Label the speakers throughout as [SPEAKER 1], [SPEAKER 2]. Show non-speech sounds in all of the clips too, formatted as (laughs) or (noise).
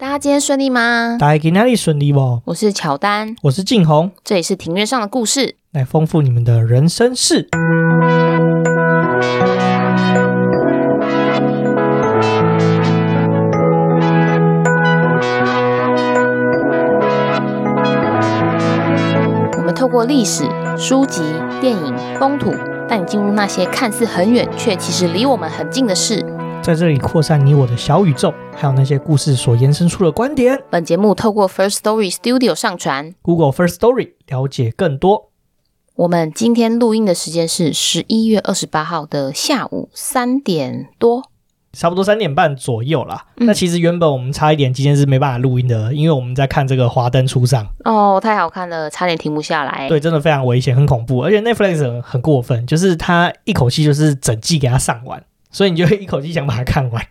[SPEAKER 1] 大家今天顺利吗？
[SPEAKER 2] 大家今天顺利不？
[SPEAKER 1] 我是乔丹，
[SPEAKER 2] 我是静红，
[SPEAKER 1] 这里是庭院上的故事，
[SPEAKER 2] 来丰富你们的人生事。
[SPEAKER 1] 我们透过历史、书籍、电影、风土，带你进入那些看似很远却其实离我们很近的事。
[SPEAKER 2] 在这里扩散你我的小宇宙，还有那些故事所延伸出的观点。
[SPEAKER 1] 本节目透过 First Story Studio 上传
[SPEAKER 2] ，Google First Story 了解更多。
[SPEAKER 1] 我们今天录音的时间是十一月二十八号的下午三点多，
[SPEAKER 2] 差不多三点半左右啦。
[SPEAKER 1] 嗯、
[SPEAKER 2] 那其实原本我们差一点今天是没办法录音的，因为我们在看这个《华灯初上》
[SPEAKER 1] 哦，太好看了，差点停不下来。
[SPEAKER 2] 对，真的非常危险，很恐怖，而且 Netflix 很过分，就是他一口气就是整季给他上完，所以你就会一口气想把它看完。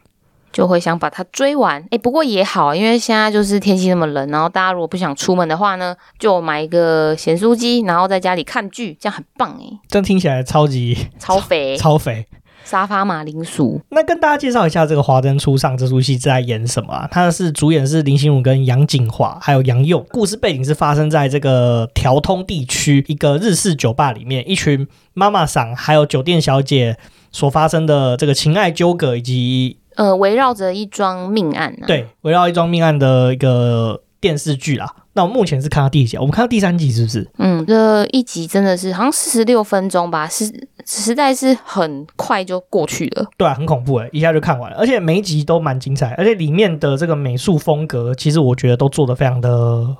[SPEAKER 1] 就会想把它追完，哎，不过也好，因为现在就是天气那么冷，然后大家如果不想出门的话呢，就买一个咸酥鸡，然后在家里看剧，这样很棒哎。
[SPEAKER 2] 这样听起来超级
[SPEAKER 1] 超肥，
[SPEAKER 2] 超肥
[SPEAKER 1] 沙发马铃薯。
[SPEAKER 2] 那跟大家介绍一下这个《华灯初上》这出戏在演什么啊？它是主演是林心如跟杨谨华，还有杨佑。故事背景是发生在这个条通地区一个日式酒吧里面，一群妈妈桑还有酒店小姐所发生的这个情爱纠葛以及。
[SPEAKER 1] 呃，围绕着一桩命案，啊，
[SPEAKER 2] 对，围绕一桩命案的一个电视剧啦。那我目前是看到第几集？我们看到第三集是不是？
[SPEAKER 1] 嗯，这一集真的是好像四十六分钟吧，是实在是很快就过去了。
[SPEAKER 2] 对啊，很恐怖诶，一下就看完了，而且每一集都蛮精彩，而且里面的这个美术风格，其实我觉得都做的非常的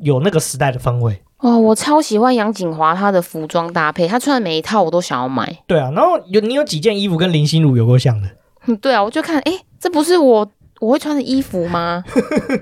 [SPEAKER 2] 有那个时代的氛围。
[SPEAKER 1] 哦，我超喜欢杨景华他的服装搭配，他穿的每一套我都想要买。
[SPEAKER 2] 对啊，然后有你有几件衣服跟林心如有过像的。
[SPEAKER 1] 嗯，对啊，我就看，哎，这不是我我会穿的衣服吗？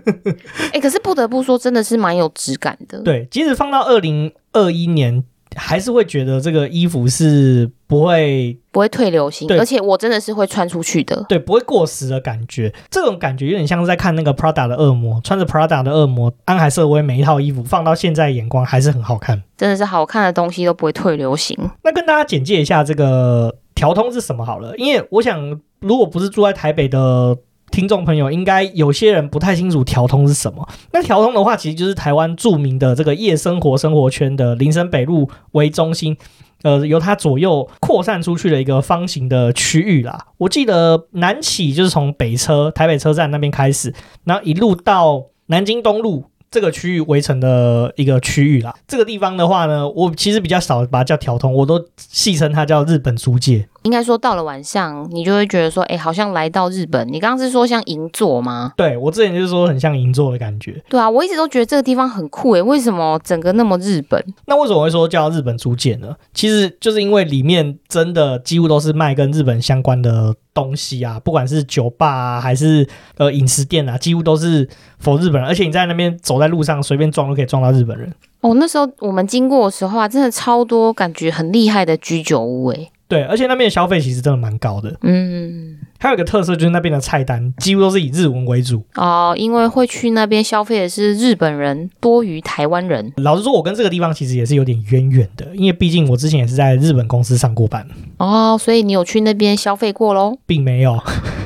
[SPEAKER 1] (laughs) 哎，可是不得不说，真的是蛮有质感的。
[SPEAKER 2] 对，即使放到二零二一年，还是会觉得这个衣服是不会
[SPEAKER 1] 不会退流行，而且我真的是会穿出去的。
[SPEAKER 2] 对，不会过时的感觉。这种感觉有点像是在看那个 Prada 的恶魔，穿着 Prada 的恶魔，安海瑟薇每一套衣服放到现在眼光还是很好看，
[SPEAKER 1] 真的是好看的东西都不会退流行。
[SPEAKER 2] 那跟大家简介一下这个条通是什么好了，因为我想。如果不是住在台北的听众朋友，应该有些人不太清楚条通是什么。那条通的话，其实就是台湾著名的这个夜生活生活圈的林森北路为中心，呃，由它左右扩散出去的一个方形的区域啦。我记得南起就是从北车台北车站那边开始，然后一路到南京东路。这个区域围成的一个区域啦，这个地方的话呢，我其实比较少把它叫条通，我都戏称它叫日本租界。
[SPEAKER 1] 应该说到了晚上，你就会觉得说，哎，好像来到日本。你刚刚是说像银座吗？
[SPEAKER 2] 对，我之前就是说很像银座的感觉。
[SPEAKER 1] 对啊，我一直都觉得这个地方很酷诶，为什么整个那么日本？
[SPEAKER 2] 那为什么会说叫日本租界呢？其实就是因为里面真的几乎都是卖跟日本相关的。东西啊，不管是酒吧啊，还是呃饮食店啊，几乎都是 for 日本人。而且你在那边走在路上，随便撞都可以撞到日本人。
[SPEAKER 1] 哦，那时候我们经过的时候啊，真的超多感觉很厉害的居酒屋诶。
[SPEAKER 2] 对，而且那边的消费其实真的蛮高的。嗯。还有一个特色就是那边的菜单几乎都是以日文为主
[SPEAKER 1] 哦，因为会去那边消费的是日本人多于台湾人。
[SPEAKER 2] 老实说，我跟这个地方其实也是有点渊源的，因为毕竟我之前也是在日本公司上过班。
[SPEAKER 1] 哦，所以你有去那边消费过喽？
[SPEAKER 2] 并没有，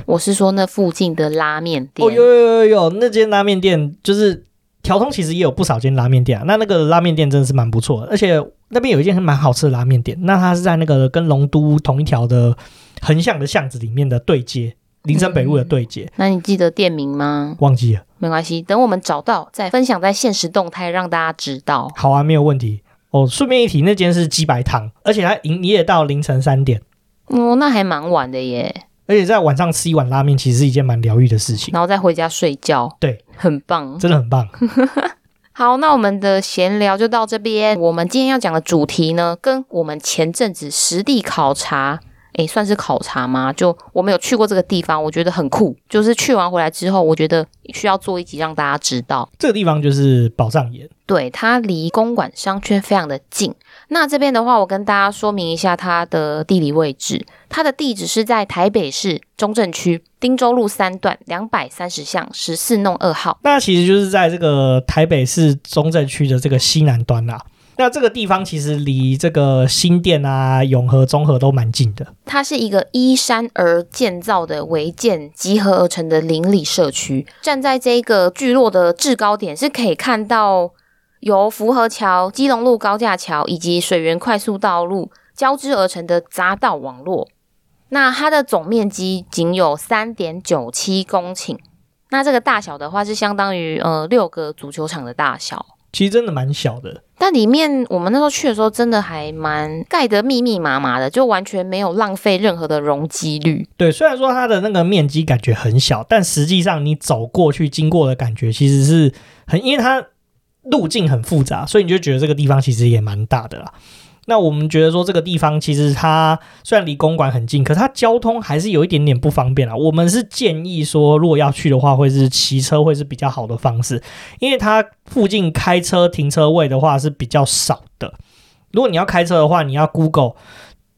[SPEAKER 1] 我是说那附近的拉面店。
[SPEAKER 2] 哦，有有有有，那间拉面店就是条通，其实也有不少间拉面店啊。那那个拉面店真的是蛮不错的，而且那边有一间蛮好吃的拉面店。那它是在那个跟龙都同一条的。横向的巷子里面的对接，林森北路的对接。嗯，
[SPEAKER 1] 那你记得店名吗？
[SPEAKER 2] 忘记了，
[SPEAKER 1] 没关系，等我们找到再分享在现实动态，让大家知道。
[SPEAKER 2] 好啊，没有问题。哦，顺便一提，那间是鸡白汤，而且它营业到凌晨三点。
[SPEAKER 1] 哦，那还蛮晚的耶。
[SPEAKER 2] 而且在晚上吃一碗拉面，其实是一件蛮疗愈的事情。
[SPEAKER 1] 然后再回家睡觉，对，很棒，
[SPEAKER 2] 真的很棒。(laughs)
[SPEAKER 1] 好，那我们的闲聊就到这边。我们今天要讲的主题呢，跟我们前阵子实地考察。诶，算是考察吗？就我没有去过这个地方，我觉得很酷。就是去完回来之后，我觉得需要做一集让大家知道。
[SPEAKER 2] 这个地方就是宝藏岩，
[SPEAKER 1] 对，它离公馆商圈非常的近。那这边的话，我跟大家说明一下它的地理位置。它的地址是在台北市中正区汀州路三段两百三十巷十四弄二号。
[SPEAKER 2] 那其实就是在这个台北市中正区的这个西南端啦。那这个地方其实离这个新店啊、永和、中和都蛮近的。
[SPEAKER 1] 它是一个依山而建造的违建集合而成的邻里社区。站在这个聚落的制高点，是可以看到由福和桥、基隆路高架桥以及水源快速道路交织而成的匝道网络。那它的总面积仅有三点九七公顷。那这个大小的话，是相当于呃六个足球场的大小。
[SPEAKER 2] 其实真的蛮小的，
[SPEAKER 1] 但里面我们那时候去的时候，真的还蛮盖得密密麻麻的，就完全没有浪费任何的容积率。
[SPEAKER 2] 对，虽然说它的那个面积感觉很小，但实际上你走过去经过的感觉其实是很，因为它路径很复杂，所以你就觉得这个地方其实也蛮大的啦。那我们觉得说这个地方其实它虽然离公馆很近，可它交通还是有一点点不方便啊。我们是建议说，如果要去的话，会是骑车会是比较好的方式，因为它附近开车停车位的话是比较少的。如果你要开车的话，你要 Google。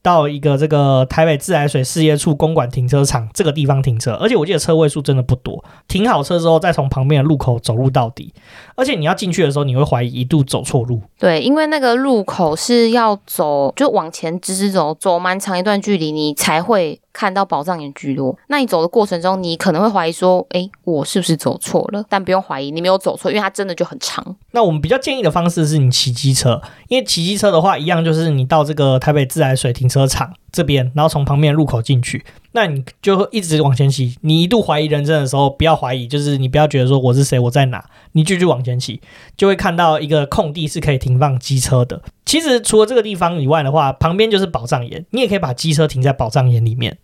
[SPEAKER 2] 到一个这个台北自来水事业处公馆停车场这个地方停车，而且我记得车位数真的不多。停好车之后，再从旁边的路口走路到底。而且你要进去的时候，你会怀疑一度走错路。
[SPEAKER 1] 对，因为那个路口是要走，就往前直直走，走蛮长一段距离，你才会看到宝藏岩居落。那你走的过程中，你可能会怀疑说，诶，我是不是走错了？但不用怀疑，你没有走错，因为它真的就很长。
[SPEAKER 2] 那我们比较建议的方式是你骑机车，因为骑机车的话，一样就是你到这个台北自来水停车场这边，然后从旁边入口进去，那你就会一直往前骑。你一度怀疑人生的时候，不要怀疑，就是你不要觉得说我是谁，我在哪，你继续往前骑，就会看到一个空地是可以停放机车的。其实除了这个地方以外的话，旁边就是宝藏岩，你也可以把机车停在宝藏岩里面。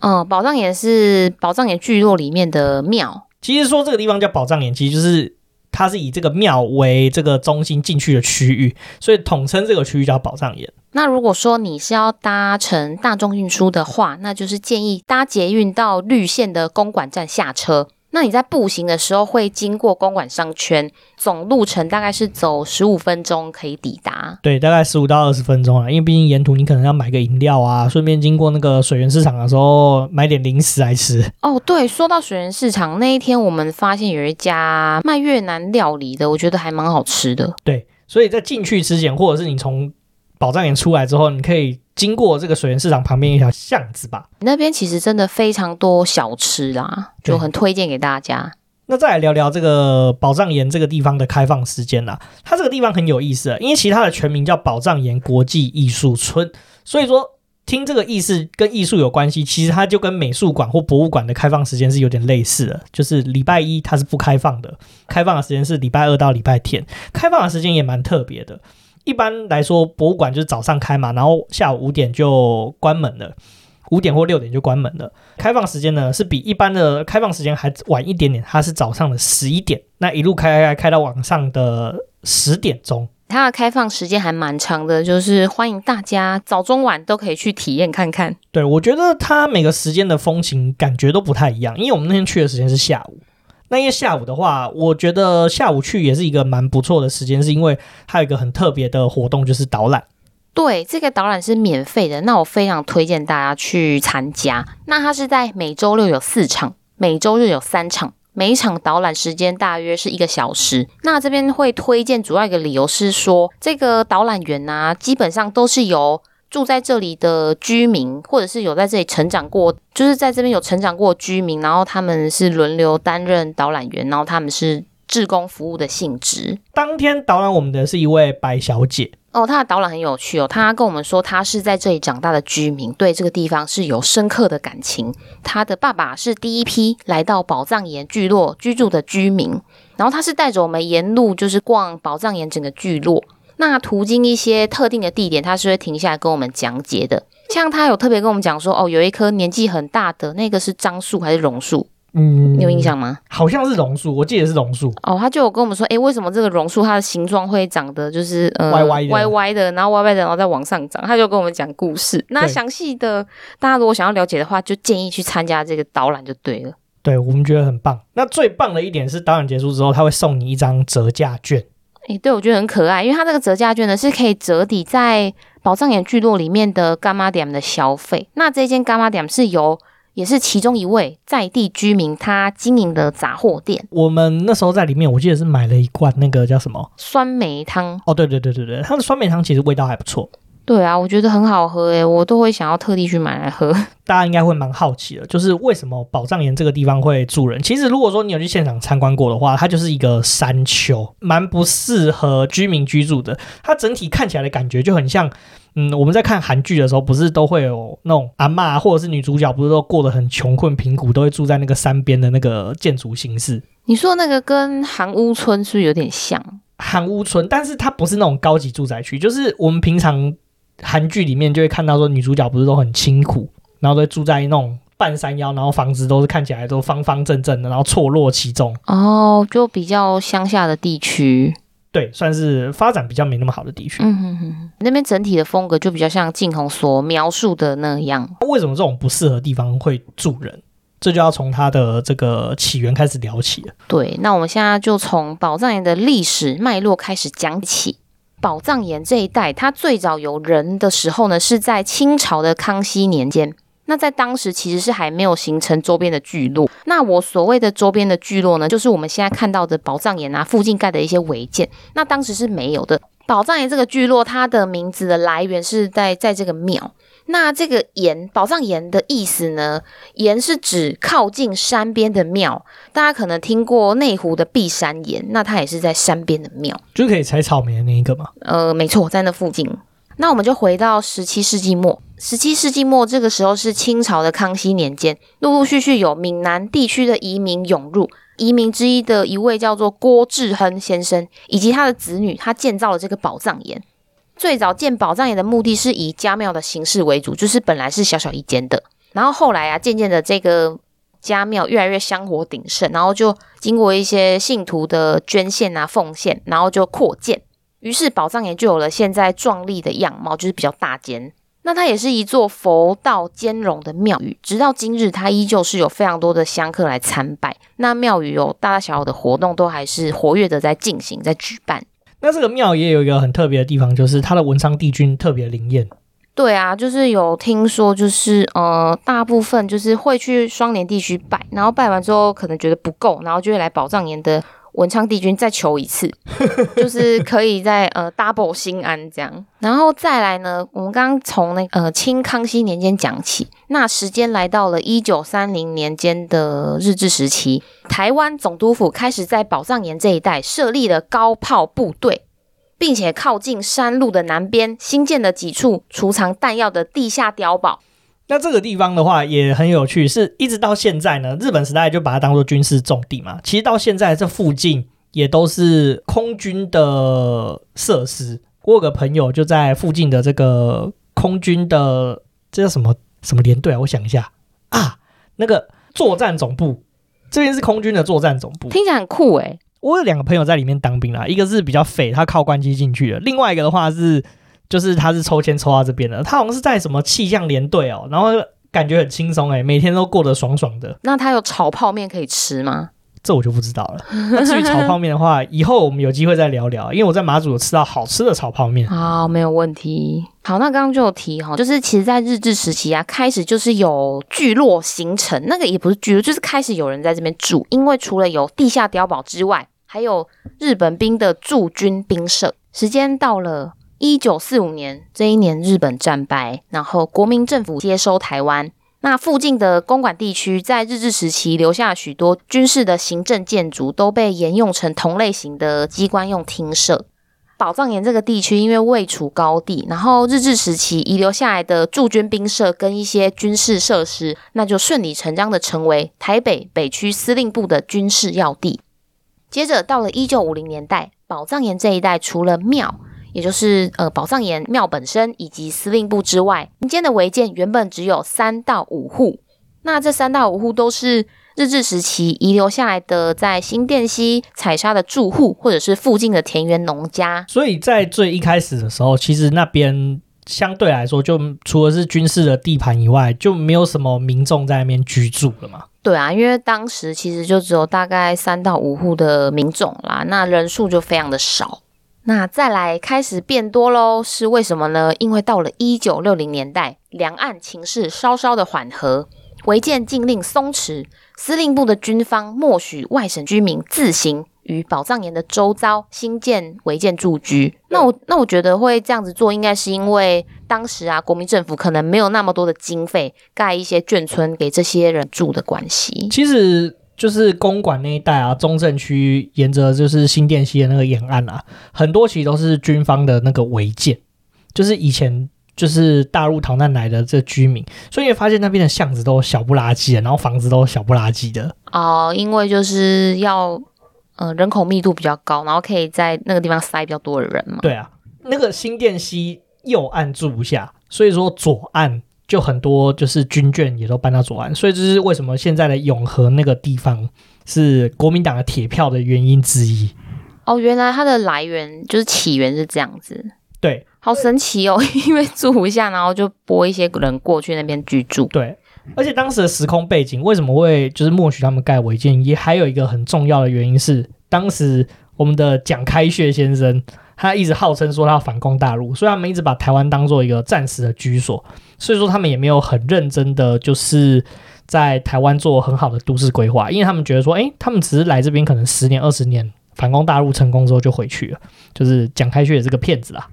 [SPEAKER 1] 嗯，宝藏岩是宝藏岩聚落里面的庙。
[SPEAKER 2] 其实说这个地方叫宝藏岩，其实就是它是以这个庙为这个中心进去的区域，所以统称这个区域叫宝藏岩。
[SPEAKER 1] 那如果说你是要搭乘大众运输的话，那就是建议搭捷运到绿线的公馆站下车。那你在步行的时候会经过公馆商圈，总路程大概是走十五分钟可以抵达。
[SPEAKER 2] 对，大概十五到二十分钟啊，因为毕竟沿途你可能要买个饮料啊，顺便经过那个水源市场的时候买点零食来吃。
[SPEAKER 1] 哦，对，说到水源市场那一天，我们发现有一家卖越南料理的，我觉得还蛮好吃的。
[SPEAKER 2] 对，所以在进去之前，或者是你从宝藏岩出来之后，你可以经过这个水源市场旁边一条巷子吧。
[SPEAKER 1] 那边其实真的非常多小吃啦，就很推荐给大家。
[SPEAKER 2] 那再来聊聊这个宝藏岩这个地方的开放时间啦。它这个地方很有意思啊，因为其他的全名叫宝藏岩国际艺术村，所以说听这个意思跟艺术有关系，其实它就跟美术馆或博物馆的开放时间是有点类似的，就是礼拜一它是不开放的，开放的时间是礼拜二到礼拜天，开放的时间也蛮特别的。一般来说，博物馆就是早上开嘛，然后下午五点就关门了，五点或六点就关门了。开放时间呢是比一般的开放时间还晚一点点，它是早上的十一点，那一路开开开开到晚上的十点钟。
[SPEAKER 1] 它的开放时间还蛮长的，就是欢迎大家早中晚都可以去体验看看。
[SPEAKER 2] 对，我觉得它每个时间的风情感觉都不太一样，因为我们那天去的时间是下午。那因为下午的话，我觉得下午去也是一个蛮不错的时间，是因为它有一个很特别的活动，就是导览。
[SPEAKER 1] 对，这个导览是免费的，那我非常推荐大家去参加。那它是在每周六有四场，每周日有三场，每一场导览时间大约是一个小时。那这边会推荐主要一个理由是说，这个导览员呢、啊，基本上都是由住在这里的居民，或者是有在这里成长过，就是在这边有成长过居民，然后他们是轮流担任导览员，然后他们是志工服务的性质。
[SPEAKER 2] 当天导览我们的是一位白小姐
[SPEAKER 1] 哦，她的导览很有趣哦，她跟我们说她是在这里长大的居民，对这个地方是有深刻的感情。她的爸爸是第一批来到宝藏岩聚落居住的居民，然后他是带着我们沿路就是逛宝藏岩整个聚落。那途经一些特定的地点，他是会停下来跟我们讲解的。像他有特别跟我们讲说，哦，有一棵年纪很大的那个是樟树还是榕树？嗯，你有印象吗？
[SPEAKER 2] 好像是榕树，我记得是榕树。
[SPEAKER 1] 哦，他就有跟我们说，诶，为什么这个榕树它的形状会长得就是呃
[SPEAKER 2] 歪歪的
[SPEAKER 1] 歪歪的，然后歪歪的，然后再往上长？他就跟我们讲故事。那详细的大家如果想要了解的话，就建议去参加这个导览就对了。
[SPEAKER 2] 对，我们觉得很棒。那最棒的一点是，导览结束之后，他会送你一张折价券。
[SPEAKER 1] 诶、欸，对，我觉得很可爱，因为它这个折价券呢是可以折抵在宝藏岩聚落里面的伽马点的消费。那这间伽马点是由也是其中一位在地居民，他经营的杂货店。
[SPEAKER 2] 我们那时候在里面，我记得是买了一罐那个叫什么
[SPEAKER 1] 酸梅汤。
[SPEAKER 2] 哦，对对对对对，它的酸梅汤其实味道还不错。
[SPEAKER 1] 对啊，我觉得很好喝诶，我都会想要特地去买来喝。(laughs)
[SPEAKER 2] 大家应该会蛮好奇的，就是为什么宝藏岩这个地方会住人？其实如果说你有去现场参观过的话，它就是一个山丘，蛮不适合居民居住的。它整体看起来的感觉就很像，嗯，我们在看韩剧的时候，不是都会有那种阿嬷或者是女主角，不是都过得很穷困贫苦，都会住在那个山边的那个建筑形式。
[SPEAKER 1] 你说那个跟韩屋村是不是有点像？
[SPEAKER 2] 韩屋村，但是它不是那种高级住宅区，就是我们平常。韩剧里面就会看到说，女主角不是都很清苦，然后都住在那种半山腰，然后房子都是看起来都方方正正的，然后错落其中。
[SPEAKER 1] 哦，就比较乡下的地区，
[SPEAKER 2] 对，算是发展比较没那么好的地区。
[SPEAKER 1] 嗯哼哼，那边整体的风格就比较像晋弘所描述的那样。
[SPEAKER 2] 为什么这种不适合地方会住人？这就要从它的这个起源开始聊起了。
[SPEAKER 1] 对，那我们现在就从宝藏岩的历史脉络开始讲起。宝藏岩这一带，它最早有人的时候呢，是在清朝的康熙年间。那在当时其实是还没有形成周边的聚落。那我所谓的周边的聚落呢，就是我们现在看到的宝藏岩啊附近盖的一些违建。那当时是没有的。宝藏岩这个聚落，它的名字的来源是在在这个庙。那这个岩，宝藏岩的意思呢？岩是指靠近山边的庙，大家可能听过内湖的碧山岩，那它也是在山边的庙，
[SPEAKER 2] 就可以采草莓的那一个吗？
[SPEAKER 1] 呃，没错，在那附近。那我们就回到十七世纪末，十七世纪末这个时候是清朝的康熙年间，陆陆续续有闽南地区的移民涌入，移民之一的一位叫做郭志亨先生，以及他的子女，他建造了这个宝藏岩。最早建宝藏岩的目的是以家庙的形式为主，就是本来是小小一间的，然后后来啊，渐渐的这个家庙越来越香火鼎盛，然后就经过一些信徒的捐献啊、奉献，然后就扩建，于是宝藏岩就有了现在壮丽的样貌，就是比较大间。那它也是一座佛道兼容的庙宇，直到今日，它依旧是有非常多的香客来参拜。那庙宇有大大小小的活动，都还是活跃的在进行，在举办。
[SPEAKER 2] 那这个庙也有一个很特别的地方，就是它的文昌帝君特别灵验。
[SPEAKER 1] 对啊，就是有听说，就是呃，大部分就是会去双年地区拜，然后拜完之后可能觉得不够，然后就会来宝藏岩的。文昌帝君再求一次，就是可以在呃 double 心安这样，然后再来呢，我们刚刚从那、呃清康熙年间讲起，那时间来到了一九三零年间的日治时期，台湾总督府开始在宝藏岩这一带设立了高炮部队，并且靠近山路的南边新建了几处储藏弹药的地下碉堡。
[SPEAKER 2] 那这个地方的话也很有趣，是一直到现在呢，日本时代就把它当做军事重地嘛。其实到现在这附近也都是空军的设施。我有个朋友就在附近的这个空军的这叫什么什么连队啊？我想一下啊，那个作战总部，这边是空军的作战总部，
[SPEAKER 1] 听起来很酷诶。
[SPEAKER 2] 我有两个朋友在里面当兵啦，一个是比较匪，他靠关机进去的；另外一个的话是。就是他是抽签抽到这边的，他好像是在什么气象连队哦，然后感觉很轻松诶，每天都过得爽爽的。
[SPEAKER 1] 那他有炒泡面可以吃吗？
[SPEAKER 2] 这我就不知道了。那 (laughs) 至于炒泡面的话，以后我们有机会再聊聊，因为我在马祖有吃到好吃的炒泡面。
[SPEAKER 1] 好，没有问题。好，那刚刚就有提哈，就是其实，在日治时期啊，开始就是有聚落形成，那个也不是聚落，就是开始有人在这边住，因为除了有地下碉堡之外，还有日本兵的驻军兵舍。时间到了。一九四五年这一年，日本战败，然后国民政府接收台湾。那附近的公馆地区，在日治时期留下许多军事的行政建筑，都被沿用成同类型的机关用厅舍。宝藏岩这个地区，因为位处高地，然后日治时期遗留下来的驻军兵舍跟一些军事设施，那就顺理成章的成为台北北区司令部的军事要地。接着到了一九五零年代，宝藏岩这一带除了庙。也就是呃，宝藏岩庙本身以及司令部之外，民间的违建原本只有三到五户。那这三到五户都是日治时期遗留下来的，在新店溪采砂的住户，或者是附近的田园农家。
[SPEAKER 2] 所以在最一开始的时候，其实那边相对来说，就除了是军事的地盘以外，就没有什么民众在那边居住了嘛。
[SPEAKER 1] 对啊，因为当时其实就只有大概三到五户的民众啦，那人数就非常的少。那再来开始变多喽，是为什么呢？因为到了一九六零年代，两岸情势稍稍的缓和，违建禁令松弛，司令部的军方默许外省居民自行于宝藏岩的周遭新建违建住居。那我那我觉得会这样子做，应该是因为当时啊，国民政府可能没有那么多的经费盖一些眷村给这些人住的关系。
[SPEAKER 2] 其实就是公馆那一带啊，中正区沿着就是新店溪的那个沿岸啊，很多其实都是军方的那个违建，就是以前。就是大陆逃难来的这居民，所以你会发现那边的巷子都小不拉几的，然后房子都小不拉几的
[SPEAKER 1] 哦，因为就是要呃人口密度比较高，然后可以在那个地方塞比较多的人嘛。
[SPEAKER 2] 对啊，那个新店溪右岸住不下，所以说左岸就很多就是军眷也都搬到左岸，所以这是为什么现在的永和那个地方是国民党的铁票的原因之一。
[SPEAKER 1] 哦，原来它的来源就是起源是这样子。
[SPEAKER 2] 对。
[SPEAKER 1] 好神奇哦！(laughs) 因为住不下，然后就拨一些人过去那边居住。
[SPEAKER 2] 对，而且当时的时空背景为什么会就是默许他们盖违建？也还有一个很重要的原因是，当时我们的蒋开穴先生他一直号称说他要反攻大陆，所以他们一直把台湾当做一个暂时的居所。所以说他们也没有很认真的就是在台湾做很好的都市规划，因为他们觉得说，诶，他们只是来这边可能十年二十年，反攻大陆成功之后就回去了。就是蒋开穴也是个骗子啦。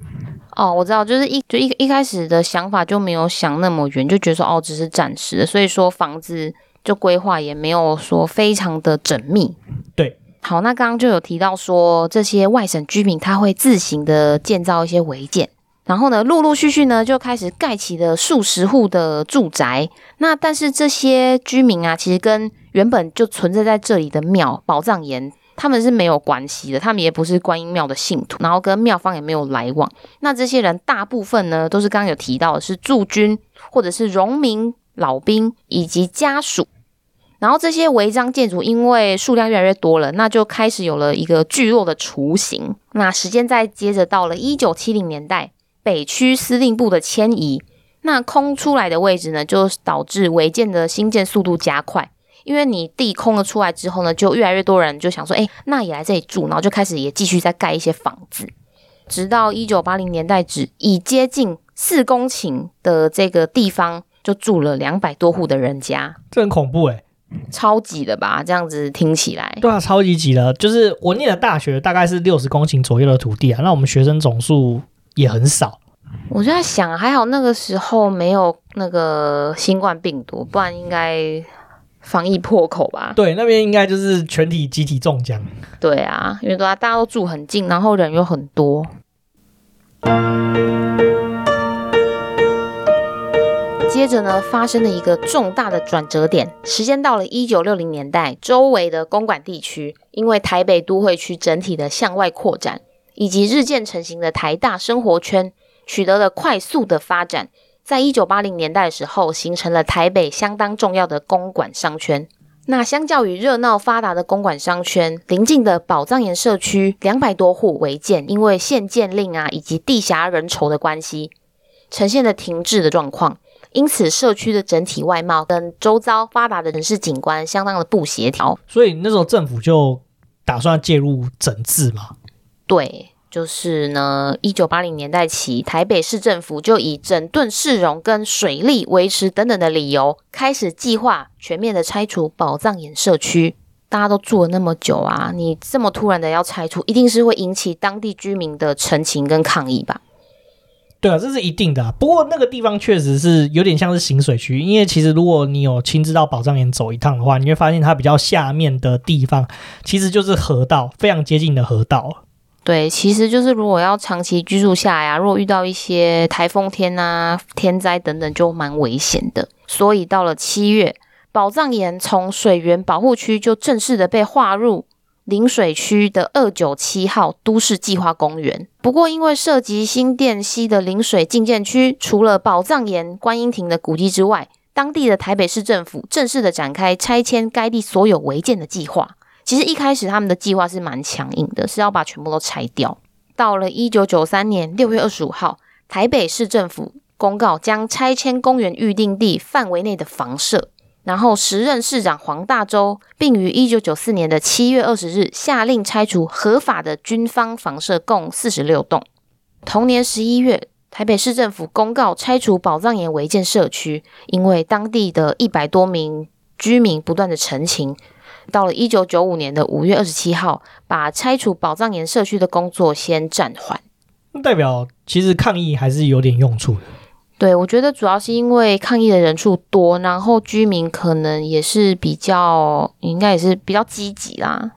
[SPEAKER 1] 哦，我知道，就是一就一一开始的想法就没有想那么远，就觉得说哦，只是暂时的，所以说房子就规划也没有说非常的缜密。
[SPEAKER 2] 对，
[SPEAKER 1] 好，那刚刚就有提到说这些外省居民他会自行的建造一些违建，然后呢，陆陆续续呢就开始盖起了数十户的住宅。那但是这些居民啊，其实跟原本就存在在这里的庙宝藏岩。他们是没有关系的，他们也不是观音庙的信徒，然后跟庙方也没有来往。那这些人大部分呢，都是刚刚有提到的是驻军或者是荣民老兵以及家属。然后这些违章建筑因为数量越来越多了，那就开始有了一个聚落的雏形。那时间再接着到了一九七零年代，北区司令部的迁移，那空出来的位置呢，就导致违建的新建速度加快。因为你地空了出来之后呢，就越来越多人就想说，哎，那也来这里住，然后就开始也继续再盖一些房子，直到一九八零年代止，以接近四公顷的这个地方就住了两百多户的人家，
[SPEAKER 2] 这很恐怖诶，
[SPEAKER 1] 超级的吧？这样子听起来，
[SPEAKER 2] 对啊，超级挤的。就是我念的大学大概是六十公顷左右的土地啊，那我们学生总数也很少。
[SPEAKER 1] 我就在想，还好那个时候没有那个新冠病毒，不然应该。防疫破口吧？
[SPEAKER 2] 对，那边应该就是全体集体中奖。
[SPEAKER 1] 对啊，因为大家都住很近，然后人又很多。接着呢，发生了一个重大的转折点，时间到了一九六零年代，周围的公馆地区，因为台北都会区整体的向外扩展，以及日渐成型的台大生活圈，取得了快速的发展。在一九八零年代的时候，形成了台北相当重要的公馆商圈。那相较于热闹发达的公馆商圈，邻近的宝藏岩社区两百多户违建，因为限建令啊以及地狭人稠的关系，呈现了停滞的状况。因此，社区的整体外貌跟周遭发达的城市景观相当的不协调。
[SPEAKER 2] 所以那时候政府就打算介入整治嘛？
[SPEAKER 1] 对。就是呢，一九八零年代起，台北市政府就以整顿市容跟水利维持等等的理由，开始计划全面的拆除宝藏岩社区。大家都住了那么久啊，你这么突然的要拆除，一定是会引起当地居民的陈情跟抗议吧？
[SPEAKER 2] 对啊，这是一定的。不过那个地方确实是有点像是行水区，因为其实如果你有亲自到宝藏岩走一趟的话，你会发现它比较下面的地方其实就是河道，非常接近的河道。
[SPEAKER 1] 对，其实就是如果要长期居住下来啊，如果遇到一些台风天啊、天灾等等，就蛮危险的。所以到了七月，宝藏岩从水源保护区就正式的被划入临水区的二九七号都市计划公园。不过，因为涉及新店溪的临水禁建区，除了宝藏岩观音亭的古迹之外，当地的台北市政府正式的展开拆迁该地所有违建的计划。其实一开始他们的计划是蛮强硬的，是要把全部都拆掉。到了一九九三年六月二十五号，台北市政府公告将拆迁公园预定地范围内的房舍，然后时任市长黄大洲，并于一九九四年的七月二十日下令拆除合法的军方房舍共四十六栋。同年十一月，台北市政府公告拆除宝藏岩违建社区，因为当地的一百多名居民不断的陈情，到了一九九五年的五月二十七号，把拆除宝藏岩社区的工作先暂缓。
[SPEAKER 2] 代表其实抗议还是有点用处的。
[SPEAKER 1] 对，我觉得主要是因为抗议的人数多，然后居民可能也是比较，应该也是比较积极啦，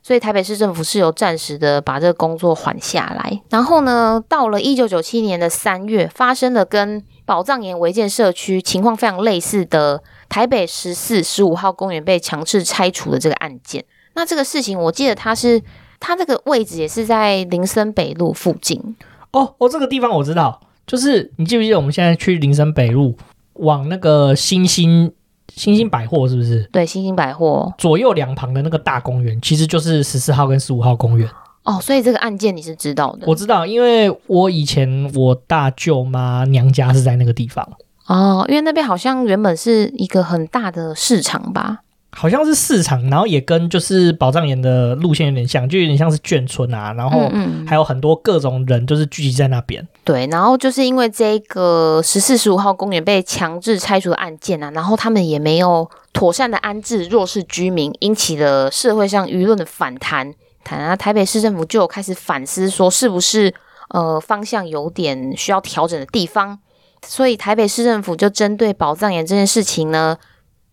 [SPEAKER 1] 所以台北市政府是有暂时的把这个工作缓下来。然后呢，到了一九九七年的三月，发生了跟宝藏岩违建社区情况非常类似的台北十四、十五号公园被强制拆除的这个案件。那这个事情，我记得它是它这个位置也是在林森北路附近。
[SPEAKER 2] 哦哦，这个地方我知道。就是你记不记得我们现在去林森北路往那个新兴新兴百货是不是？
[SPEAKER 1] 对，新兴百货
[SPEAKER 2] 左右两旁的那个大公园，其实就是十四号跟十五号公园。
[SPEAKER 1] 哦，所以这个案件你是知道的？
[SPEAKER 2] 我知道，因为我以前我大舅妈娘家是在那个地方。
[SPEAKER 1] 哦，因为那边好像原本是一个很大的市场吧。
[SPEAKER 2] 好像是市场，然后也跟就是宝藏岩的路线有点像，就有点像是眷村啊，然后还有很多各种人就是聚集在那边。
[SPEAKER 1] 对，然后就是因为这个十四十五号公园被强制拆除的案件啊，然后他们也没有妥善的安置弱势居民，引起了社会上舆论的反弹。谈啊，台北市政府就有开始反思，说是不是呃方向有点需要调整的地方，所以台北市政府就针对宝藏岩这件事情呢。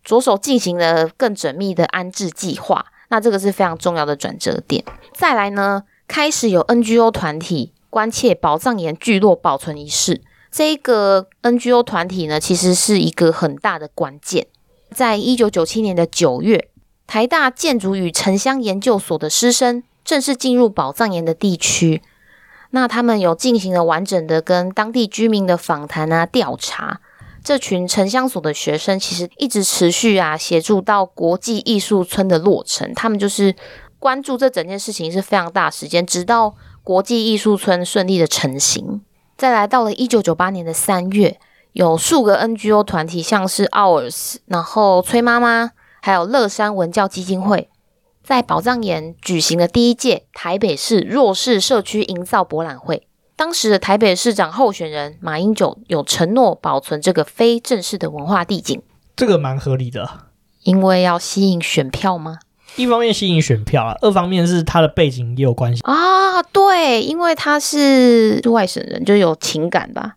[SPEAKER 1] 着手进行了更缜密的安置计划，那这个是非常重要的转折点。再来呢，开始有 NGO 团体关切宝藏岩聚落保存一事。这个 NGO 团体呢，其实是一个很大的关键。在一九九七年的九月，台大建筑与城乡研究所的师生正式进入宝藏岩的地区，那他们有进行了完整的跟当地居民的访谈啊、调查。这群城乡所的学生其实一直持续啊协助到国际艺术村的落成，他们就是关注这整件事情是非常大时间，直到国际艺术村顺利的成型。再来到了一九九八年的三月，有数个 NGO 团体，像是 Ours，然后崔妈妈，还有乐山文教基金会，在宝藏岩举行了第一届台北市弱势社区营造博览会。当时的台北市长候选人马英九有承诺保存这个非正式的文化地景，
[SPEAKER 2] 这个蛮合理的，
[SPEAKER 1] 因为要吸引选票吗？
[SPEAKER 2] 一方面吸引选票啊，二方面是他的背景也有关系
[SPEAKER 1] 啊。对，因为他是外省人，就有情感吧。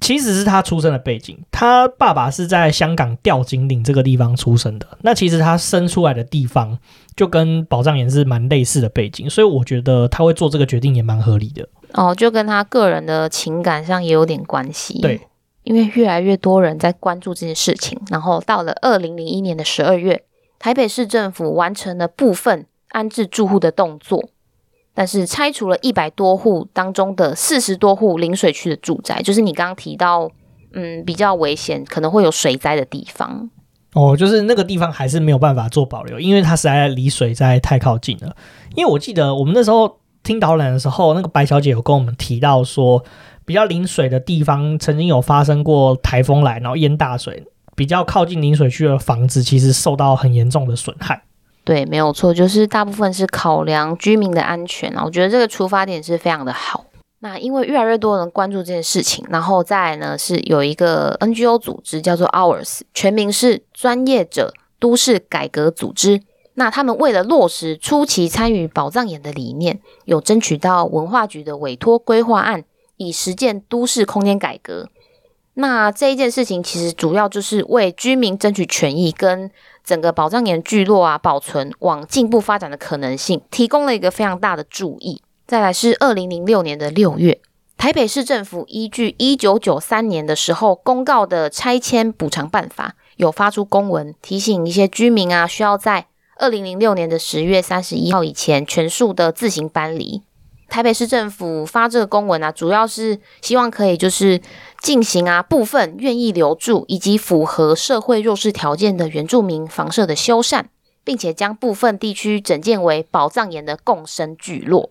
[SPEAKER 2] 其实是他出生的背景，他爸爸是在香港吊井岭这个地方出生的。那其实他生出来的地方就跟宝藏岩是蛮类似的背景，所以我觉得他会做这个决定也蛮合理的。
[SPEAKER 1] 哦，就跟他个人的情感上也有点关系。
[SPEAKER 2] 对，
[SPEAKER 1] 因为越来越多人在关注这件事情，然后到了二零零一年的十二月，台北市政府完成了部分安置住户的动作，但是拆除了一百多户当中的四十多户临水区的住宅，就是你刚刚提到，嗯，比较危险，可能会有水灾的地方。
[SPEAKER 2] 哦，就是那个地方还是没有办法做保留，因为它实在离水灾太靠近了。因为我记得我们那时候。听导览的时候，那个白小姐有跟我们提到说，比较临水的地方曾经有发生过台风来，然后淹大水，比较靠近临水区的房子其实受到很严重的损害。
[SPEAKER 1] 对，没有错，就是大部分是考量居民的安全啊。我觉得这个出发点是非常的好。那因为越来越多人关注这件事情，然后再来呢是有一个 NGO 组织叫做 Ours，全名是专业者都市改革组织。那他们为了落实初期参与宝藏岩的理念，有争取到文化局的委托规划案，以实践都市空间改革。那这一件事情其实主要就是为居民争取权益，跟整个宝藏岩聚落啊保存往进步发展的可能性，提供了一个非常大的注意。再来是二零零六年的六月，台北市政府依据一九九三年的时候公告的拆迁补偿办法，有发出公文提醒一些居民啊，需要在二零零六年的十月三十一号以前，全数的自行搬离。台北市政府发这个公文啊，主要是希望可以就是进行啊部分愿意留住以及符合社会弱势条件的原住民房舍的修缮，并且将部分地区整建为宝藏岩的共生聚落。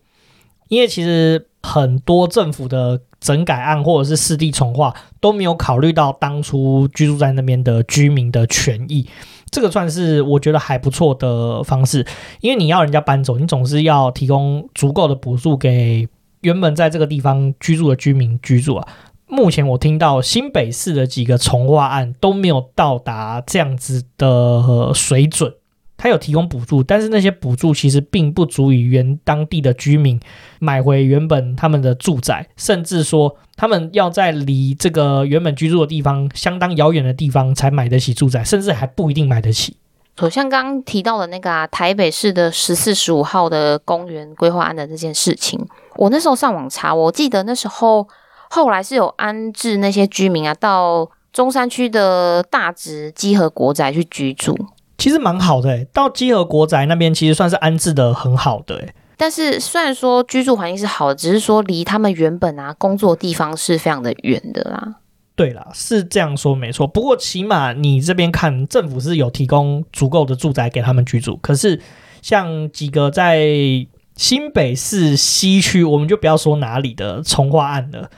[SPEAKER 2] 因为其实很多政府的整改案或者是市地重划都没有考虑到当初居住在那边的居民的权益。这个算是我觉得还不错的方式，因为你要人家搬走，你总是要提供足够的补助给原本在这个地方居住的居民居住啊。目前我听到新北市的几个重化案都没有到达这样子的水准。他有提供补助，但是那些补助其实并不足以原当地的居民买回原本他们的住宅，甚至说他们要在离这个原本居住的地方相当遥远的地方才买得起住宅，甚至还不一定买得起。
[SPEAKER 1] 好像刚刚提到的那个啊，台北市的十四十五号的公园规划案的这件事情，我那时候上网查，我记得那时候后来是有安置那些居民啊，到中山区的大直基和国宅去居住。
[SPEAKER 2] 其实蛮好的诶，到基和国宅那边其实算是安置的很好的诶。
[SPEAKER 1] 但是虽然说居住环境是好的，只是说离他们原本啊工作地方是非常的远的啦。
[SPEAKER 2] 对啦，是这样说没错。不过起码你这边看政府是有提供足够的住宅给他们居住。可是像几个在新北市西区，我们就不要说哪里的从化案了。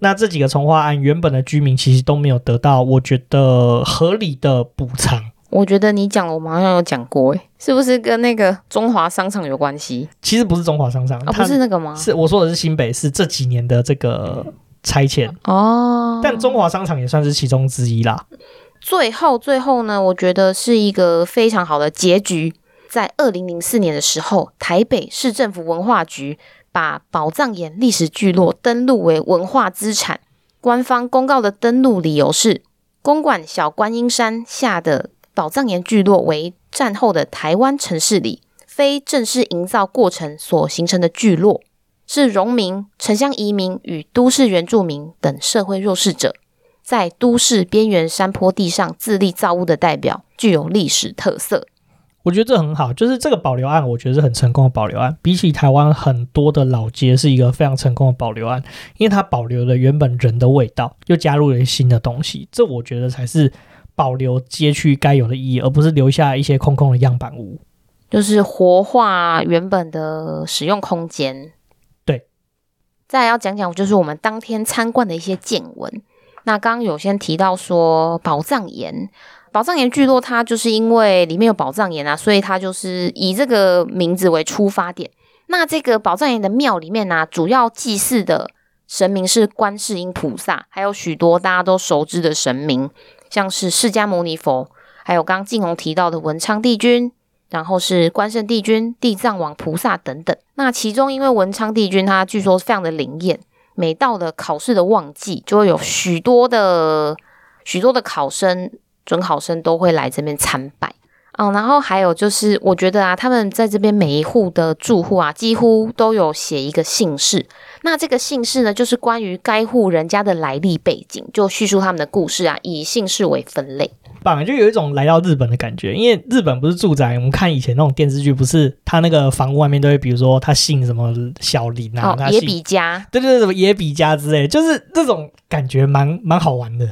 [SPEAKER 2] 那这几个从化案原本的居民其实都没有得到，我觉得合理的补偿。
[SPEAKER 1] 我觉得你讲了我们好像有讲过，诶，是不是跟那个中华商场有关系？
[SPEAKER 2] 其实不是中华商场，
[SPEAKER 1] 啊，不是那个吗？
[SPEAKER 2] 是我说的是新北市这几年的这个拆迁
[SPEAKER 1] 哦。
[SPEAKER 2] 但中华商场也算是其中之一啦。
[SPEAKER 1] 最后，最后呢，我觉得是一个非常好的结局。在二零零四年的时候，台北市政府文化局把宝藏岩历史聚落登录为文化资产。官方公告的登录理由是，公馆小观音山下的。宝藏岩聚落为战后的台湾城市里非正式营造过程所形成的聚落，是荣民、城乡移民与都市原住民等社会弱势者在都市边缘山坡地上自立造物的代表，具有历史特色。
[SPEAKER 2] 我觉得这很好，就是这个保留案，我觉得是很成功的保留案。比起台湾很多的老街，是一个非常成功的保留案，因为它保留了原本人的味道，又加入了新的东西。这我觉得才是。保留街区该有的意义，而不是留下一些空空的样板屋，
[SPEAKER 1] 就是活化原本的使用空间。
[SPEAKER 2] 对，
[SPEAKER 1] 再来要讲讲，就是我们当天参观的一些见闻。那刚刚有先提到说，宝藏岩，宝藏岩聚落，它就是因为里面有宝藏岩啊，所以它就是以这个名字为出发点。那这个宝藏岩的庙里面呢、啊，主要祭祀的神明是观世音菩萨，还有许多大家都熟知的神明。像是释迦牟尼佛，还有刚刚静红提到的文昌帝君，然后是关圣帝君、地藏王菩萨等等。那其中，因为文昌帝君他据说非常的灵验，每到了考试的旺季，就会有许多的许多的考生、准考生都会来这边参拜。哦，然后还有就是，我觉得啊，他们在这边每一户的住户啊，几乎都有写一个姓氏。那这个姓氏呢，就是关于该户人家的来历背景，就叙述他们的故事啊，以姓氏为分类。
[SPEAKER 2] 棒，就有一种来到日本的感觉。因为日本不是住宅，我们看以前那种电视剧，不是他那个房屋外面都会，比如说他姓什么小林啊，
[SPEAKER 1] 哦、野比家，
[SPEAKER 2] 对对对，什么野比家之类，就是这种感觉蛮蛮好玩的。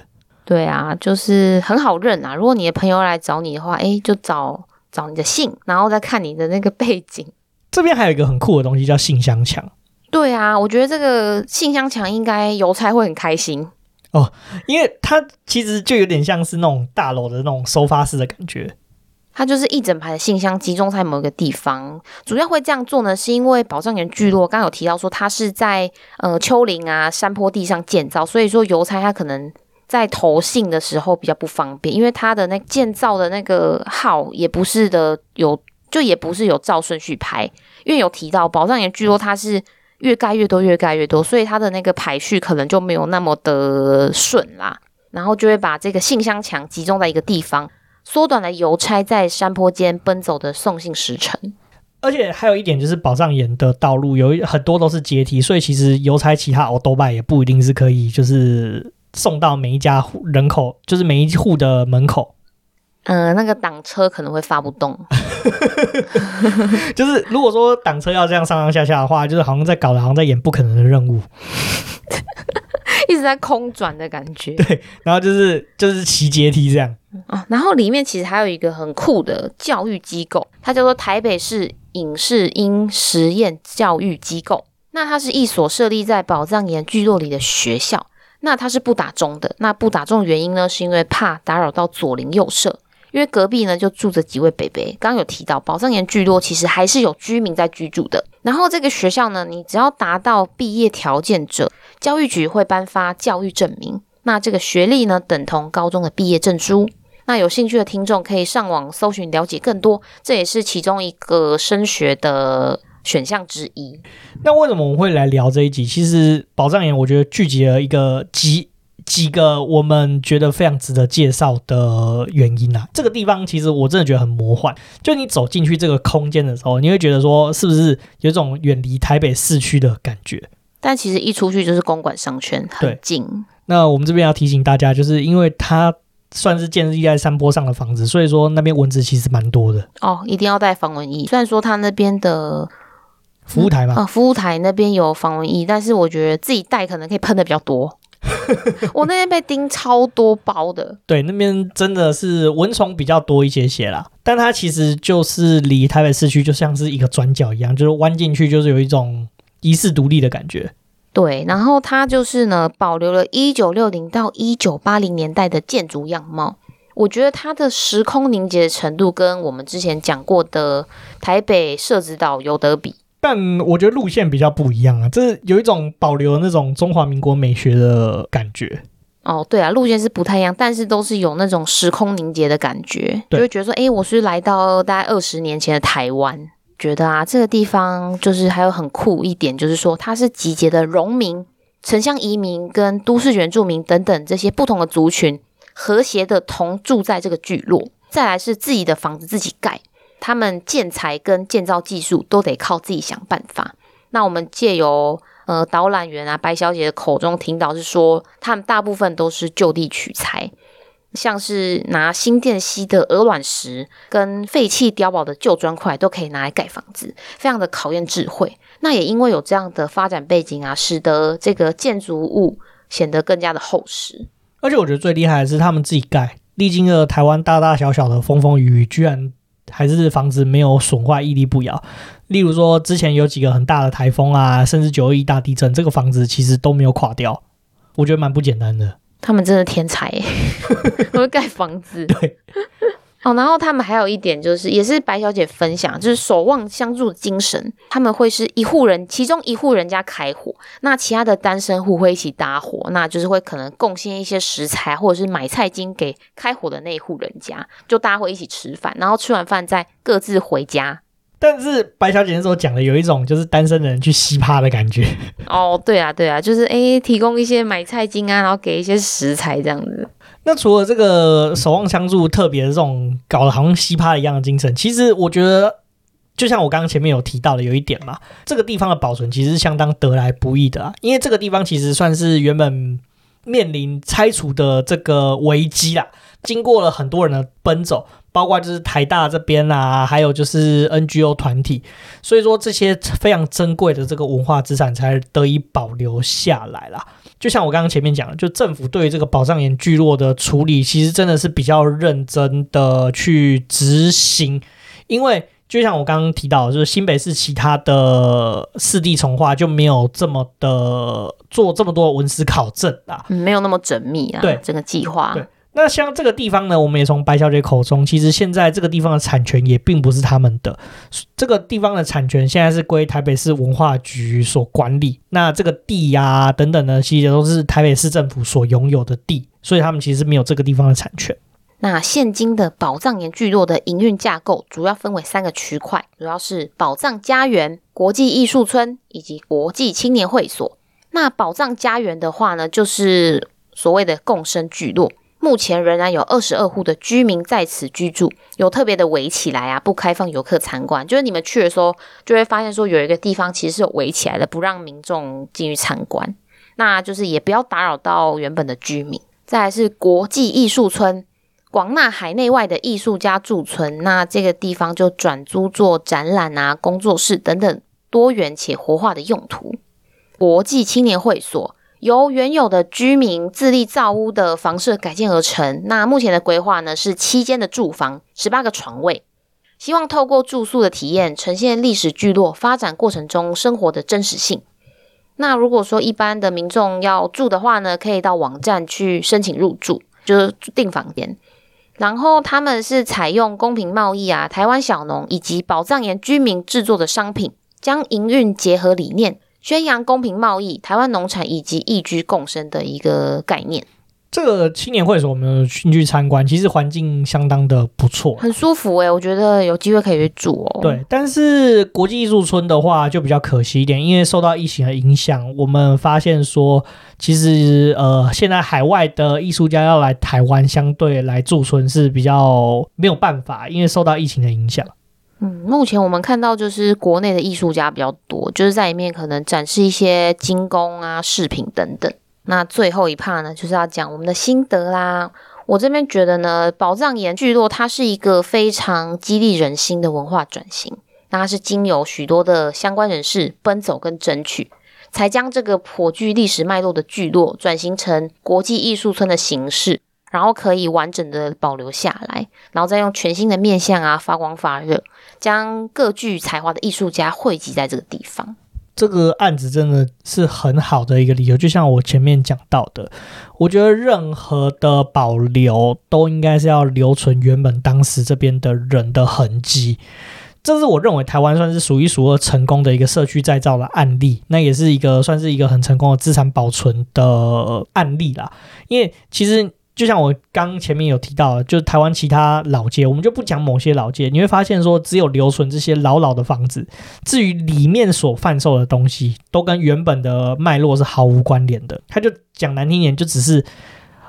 [SPEAKER 1] 对啊，就是很好认啊。如果你的朋友来找你的话，哎，就找找你的姓，然后再看你的那个背景。
[SPEAKER 2] 这边还有一个很酷的东西叫信箱墙。
[SPEAKER 1] 对啊，我觉得这个信箱墙应该邮差会很开心
[SPEAKER 2] 哦，因为它其实就有点像是那种大楼的那种收发室的感觉。
[SPEAKER 1] 它就是一整排的信箱集中在某一个地方。主要会这样做呢，是因为宝藏岩聚落刚刚有提到说它是在呃丘陵啊山坡地上建造，所以说邮差他可能。在投信的时候比较不方便，因为它的那建造的那个号也不是的有，就也不是有照顺序排，因为有提到宝藏岩据说它是越盖越多，越盖越多，所以它的那个排序可能就没有那么的顺啦，然后就会把这个信箱墙集中在一个地方，缩短了邮差在山坡间奔走的送信时程。
[SPEAKER 2] 而且还有一点就是宝藏岩的道路有很多都是阶梯，所以其实邮差其他欧兜拜也不一定是可以就是。送到每一家户人口，就是每一户的门口。
[SPEAKER 1] 嗯、呃，那个挡车可能会发不动。(laughs)
[SPEAKER 2] 就是如果说挡车要这样上上下下的话，就是好像在搞的，好像在演不可能的任务，
[SPEAKER 1] 一直在空转的感觉。
[SPEAKER 2] 对，然后就是就是骑阶梯这样。
[SPEAKER 1] 哦，然后里面其实还有一个很酷的教育机构，它叫做台北市影视音实验教育机构。那它是一所设立在宝藏岩聚落里的学校。那他是不打钟的，那不打钟的原因呢，是因为怕打扰到左邻右舍，因为隔壁呢就住着几位北北。刚刚有提到宝藏岩聚落其实还是有居民在居住的，然后这个学校呢，你只要达到毕业条件者，教育局会颁发教育证明。那这个学历呢，等同高中的毕业证书。那有兴趣的听众可以上网搜寻了解更多，这也是其中一个升学的选项之一。
[SPEAKER 2] 那为什么我们会来聊这一集？其实宝藏岩我觉得聚集了一个几几个我们觉得非常值得介绍的原因啊。这个地方其实我真的觉得很魔幻，就你走进去这个空间的时候，你会觉得说是不是有一种远离台北市区的感觉？
[SPEAKER 1] 但其实一出去就是公馆商圈，很近。
[SPEAKER 2] 那我们这边要提醒大家，就是因为它算是建立在山坡上的房子，所以说那边蚊子其实蛮多的
[SPEAKER 1] 哦，一定要带防蚊衣。虽然说它那边的
[SPEAKER 2] 服务台嘛，
[SPEAKER 1] 啊、嗯哦，服务台那边有防蚊液，但是我觉得自己带可能可以喷的比较多。(laughs) 我那天被叮超多包的，
[SPEAKER 2] 对，那边真的是蚊虫比较多一些些啦。但它其实就是离台北市区就像是一个转角一样，就是弯进去就是有一种遗世独立的感觉。
[SPEAKER 1] 对，然后它就是呢，保留了一九六零到一九八零年代的建筑样貌。我觉得它的时空凝结的程度跟我们之前讲过的台北社子岛有得比，
[SPEAKER 2] 但我觉得路线比较不一样啊，这是有一种保留那种中华民国美学的感觉。
[SPEAKER 1] 哦，对啊，路线是不太一样，但是都是有那种时空凝结的感觉，就会觉得说，哎，我是来到大概二十年前的台湾。觉得啊，这个地方就是还有很酷一点，就是说它是集结的农民、城乡移民跟都市原住民等等这些不同的族群和谐的同住在这个聚落。再来是自己的房子自己盖，他们建材跟建造技术都得靠自己想办法。那我们借由呃导览员啊白小姐的口中听到是说，他们大部分都是就地取材。像是拿新店溪的鹅卵石跟废弃碉堡的旧砖块都可以拿来盖房子，非常的考验智慧。那也因为有这样的发展背景啊，使得这个建筑物显得更加的厚实。
[SPEAKER 2] 而且我觉得最厉害的是他们自己盖，历经了台湾大大小小的风风雨雨，居然还是房子没有损坏，屹立不摇。例如说之前有几个很大的台风啊，甚至九二一大地震，这个房子其实都没有垮掉，我觉得蛮不简单的。
[SPEAKER 1] 他们真的天才，(laughs) 会盖房子。(laughs)
[SPEAKER 2] 对，
[SPEAKER 1] 哦，然后他们还有一点就是，也是白小姐分享，就是守望相助精神。他们会是一户人，其中一户人家开火，那其他的单身户会一起搭伙，那就是会可能贡献一些食材或者是买菜金给开火的那一户人家，就大家会一起吃饭，然后吃完饭再各自回家。
[SPEAKER 2] 但是白小姐那时候讲的有一种就是单身的人去奇葩的感觉
[SPEAKER 1] 哦，对啊，对啊，就是诶，提供一些买菜金啊，然后给一些食材这样子。
[SPEAKER 2] 那除了这个守望相助特别的这种搞得好像奇葩一样的精神，其实我觉得就像我刚刚前面有提到的有一点嘛，这个地方的保存其实是相当得来不易的啊，因为这个地方其实算是原本面临拆除的这个危机啦，经过了很多人的奔走。包括就是台大这边啊，还有就是 NGO 团体，所以说这些非常珍贵的这个文化资产才得以保留下来啦。就像我刚刚前面讲的，就政府对于这个宝藏岩聚落的处理，其实真的是比较认真的去执行。因为就像我刚刚提到，就是新北市其他的四地重化就没有这么的做这么多文史考证啦，
[SPEAKER 1] 没有那么缜密啊。
[SPEAKER 2] 对，
[SPEAKER 1] 整个计划。
[SPEAKER 2] 对。那像这个地方呢，我们也从白小姐口中，其实现在这个地方的产权也并不是他们的，这个地方的产权现在是归台北市文化局所管理。那这个地呀、等等呢，其实都是台北市政府所拥有的地，所以他们其实没有这个地方的产权。
[SPEAKER 1] 那现今的宝藏岩聚落的营运架构主要分为三个区块，主要是宝藏家园、国际艺术村以及国际青年会所。那宝藏家园的话呢，就是所谓的共生聚落。目前仍然有二十二户的居民在此居住，有特别的围起来啊，不开放游客参观。就是你们去的时候，就会发现说有一个地方其实是有围起来的，不让民众进去参观。那就是也不要打扰到原本的居民。再来是国际艺术村，广纳海内外的艺术家驻村，那这个地方就转租做展览啊、工作室等等多元且活化的用途。国际青年会所。由原有的居民自力造屋的房舍改建而成。那目前的规划呢，是七间的住房，十八个床位，希望透过住宿的体验，呈现历史聚落发展过程中生活的真实性。那如果说一般的民众要住的话呢，可以到网站去申请入住，就是订房间。然后他们是采用公平贸易啊，台湾小农以及宝藏岩居民制作的商品，将营运结合理念，宣扬公平贸易、台湾农产以及宜居共生的一个概念。
[SPEAKER 2] 这个青年会所我们进去参观，其实环境相当的不错，
[SPEAKER 1] 很舒服诶，我觉得有机会可以去住哦。
[SPEAKER 2] 对，但是国际艺术村的话就比较可惜一点，因为受到疫情的影响，我们发现说，其实呃，现在海外的艺术家要来台湾，相对来驻村是比较没有办法，因为受到疫情的影响。
[SPEAKER 1] 嗯，目前我们看到就是国内的艺术家比较多，就是在里面可能展示一些精工啊、饰品等等。那最后一趴呢，就是要讲我们的心得啦。我这边觉得呢，宝藏岩聚落它是一个非常激励人心的文化转型。那它是经由许多的相关人士奔走跟争取，才将这个颇具历史脉络的聚落转型成国际艺术村的形式，然后可以完整的保留下来，然后再用全新的面相啊发光发热，将各具才华的艺术家汇集在这个地方。
[SPEAKER 2] 这个案子真的是很好的一个理由，就像我前面讲到的，我觉得任何的保留都应该是要留存原本当时这边的人的痕迹。这是我认为台湾算是数一数二成功的一个社区再造的案例，那也是一个算是一个很成功的资产保存的案例啦。因为其实。就像我刚前面有提到，就是台湾其他老街，我们就不讲某些老街，你会发现说，只有留存这些老老的房子，至于里面所贩售的东西，都跟原本的脉络是毫无关联的。他就讲难听点，就只是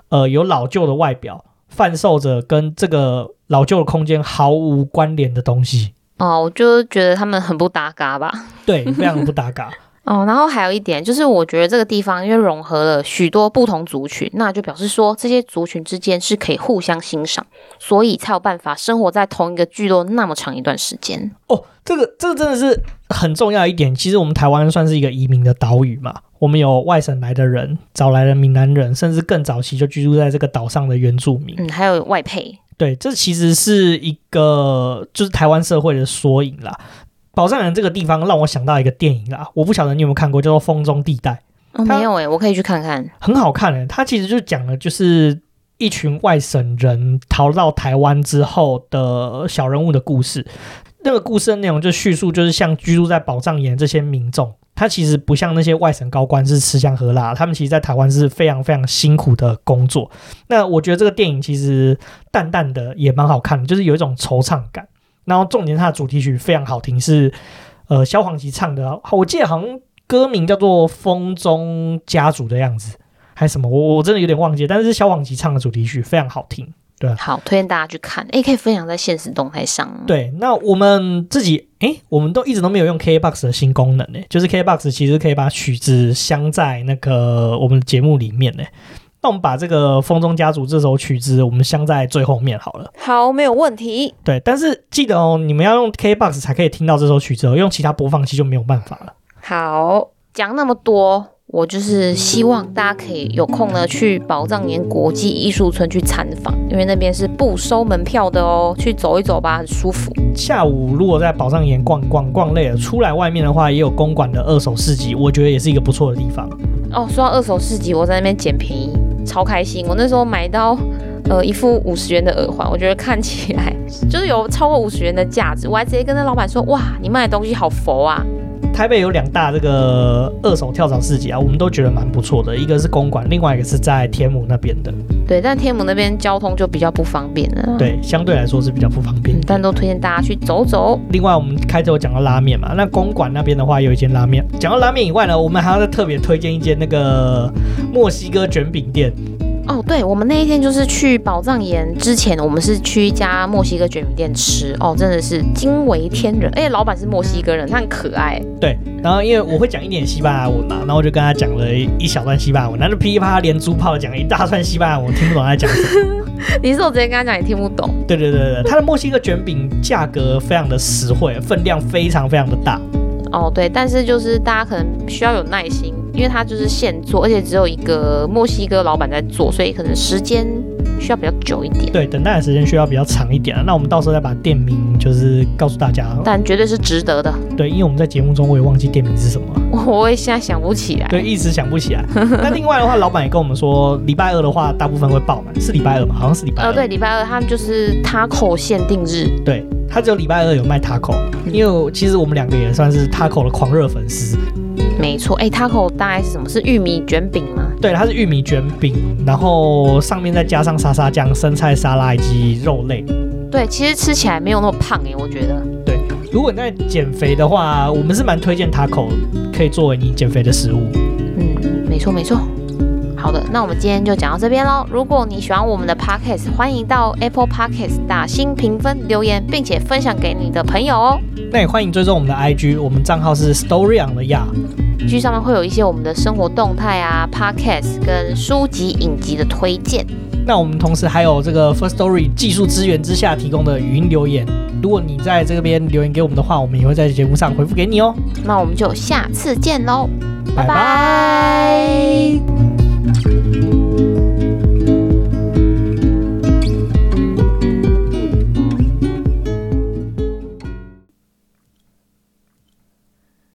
[SPEAKER 2] 呃有老旧的外表，贩售着跟这个老旧的空间毫无关联的东西。
[SPEAKER 1] 哦，我就觉得他们很不搭嘎吧？(laughs)
[SPEAKER 2] 对，非常不搭嘎。
[SPEAKER 1] 哦，然后还有一点就是，我觉得这个地方因为融合了许多不同族群，那就表示说这些族群之间是可以互相欣赏，所以才有办法生活在同一个聚落那么长一段时间。
[SPEAKER 2] 哦，这个这个真的是很重要一点。其实我们台湾算是一个移民的岛屿嘛，我们有外省来的人，找来的闽南人，甚至更早期就居住在这个岛上的原住民，
[SPEAKER 1] 嗯，还有外配。
[SPEAKER 2] 对，这其实是一个就是台湾社会的缩影啦。宝藏岩这个地方让我想到一个电影啦，我不晓得你有没有看过，叫做《风中地带》。
[SPEAKER 1] 哦，没有诶，我可以去看看。
[SPEAKER 2] 很好看诶，它其实就讲了就是一群外省人逃到台湾之后的小人物的故事。那个故事的内容就叙述，就是像居住在宝藏岩这些民众，他其实不像那些外省高官是吃香喝辣，他们其实在台湾是非常非常辛苦的工作。那我觉得这个电影其实淡淡的也蛮好看的，就是有一种惆怅感。然后重点，它的主题曲非常好听，是呃萧煌奇唱的，我记得好像歌名叫做《风中家族》的样子，还是什么，我我真的有点忘记，但是是萧煌奇唱的主题曲非常好听，对，
[SPEAKER 1] 好推荐大家去看，诶，可以分享在现实动态上。
[SPEAKER 2] 对，那我们自己诶，我们都一直都没有用 KKBOX 的新功能呢，就是 KKBOX 其实可以把曲子镶在那个我们的节目里面呢。那我们把这个《风中家族》这首曲子，我们镶在最后面好了。
[SPEAKER 1] 好，没有问题。
[SPEAKER 2] 对，但是记得哦，你们要用 KKBOX 才可以听到这首曲子哦，用其他播放器就没有办法了。
[SPEAKER 1] 好，讲那么多，我就是希望大家可以有空呢去宝藏岩国际艺术村去参访，因为那边是不收门票的哦，去走一走吧，很舒服。
[SPEAKER 2] 下午如果在宝藏岩逛逛逛累了，出来外面的话，也有公馆的二手市集，我觉得也是一个不错的地方。
[SPEAKER 1] 哦，说到二手市集，我在那边捡便宜。超开心！我那时候买到，呃，一副五十元的耳环，我觉得看起来就是有超过五十元的价值。我还直接跟那老板说：“哇，你卖的东西好佛啊！”
[SPEAKER 2] 台北有两大这个二手跳蚤市集啊，我们都觉得蛮不错的。一个是公馆，另外一个是在天母那边的。
[SPEAKER 1] 对，但天母那边交通就比较不方便了。
[SPEAKER 2] 对，相对来说是比较不方便，
[SPEAKER 1] 嗯，但都推荐大家去走走。
[SPEAKER 2] 另外，我们开头讲到拉面嘛，那公馆那边的话有一间拉面。讲到拉面以外呢，我们还要再特别推荐一间那个墨西哥卷饼店。
[SPEAKER 1] 哦，对，我们那一天就是去宝藏岩之前，我们是去一家墨西哥卷饼店吃，哦，真的是惊为天人，而且老板是墨西哥人，他很可爱。
[SPEAKER 2] 对，然后因为我会讲一点西班牙文嘛，然后我就跟他讲了一小段西班牙文，然后噼里啪啦连珠炮讲了一大串西班牙文，我听不懂他在讲什么。(laughs)
[SPEAKER 1] 你是我直接跟他讲，你听不懂？
[SPEAKER 2] 对对对对，他的墨西哥卷饼价格非常的实惠，分量非常非常的大。
[SPEAKER 1] 哦，对，但是就是大家可能需要有耐心，因为它就是现做，而且只有一个墨西哥老板在做，所以可能时间需要比较久一点。
[SPEAKER 2] 对，等待的时间需要比较长一点。那我们到时候再把店名就是告诉大家，
[SPEAKER 1] 但绝对是值得的。
[SPEAKER 2] 对，因为我们在节目中我也忘记店名是什么，
[SPEAKER 1] 我也现在想不起来。
[SPEAKER 2] 对，一直想不起来。(laughs) 那另外的话，老板也跟我们说，礼拜二的话大部分会爆满，是礼拜二吗？好像是礼拜二。
[SPEAKER 1] 呃，对，礼拜二他们就是 Taco 限定日。
[SPEAKER 2] 对。他只有礼拜二有卖 taco，因为其实我们两个也算是 taco 的狂热粉丝。
[SPEAKER 1] 没错，哎，taco 大概是什么？是玉米卷饼吗？
[SPEAKER 2] 对，它是玉米卷饼，然后上面再加上沙沙酱、生菜沙拉以及肉类。
[SPEAKER 1] 对，其实吃起来没有那么胖哎，我觉得。
[SPEAKER 2] 对，如果你在减肥的话，我们是蛮推荐 taco，可以作为你减肥的食物。
[SPEAKER 1] 嗯，没错没错。好的，那我们今天就讲到这边喽。如果你喜欢我们的 podcast，欢迎到 Apple Podcast 打新评分、留言，并且分享给你的朋友哦。
[SPEAKER 2] 那也欢迎追踪我们的 IG，我们账号是 Story on the Yard，IG
[SPEAKER 1] 上面会有一些我们的生活动态啊、podcast 跟书籍影集的推荐。
[SPEAKER 2] 那我们同时还有这个 Firstory 技术资源之下提供的语音留言，如果你在这边留言给我们的话，我们也会在节目上回复给你哦。
[SPEAKER 1] 那我们就下次见喽，拜拜。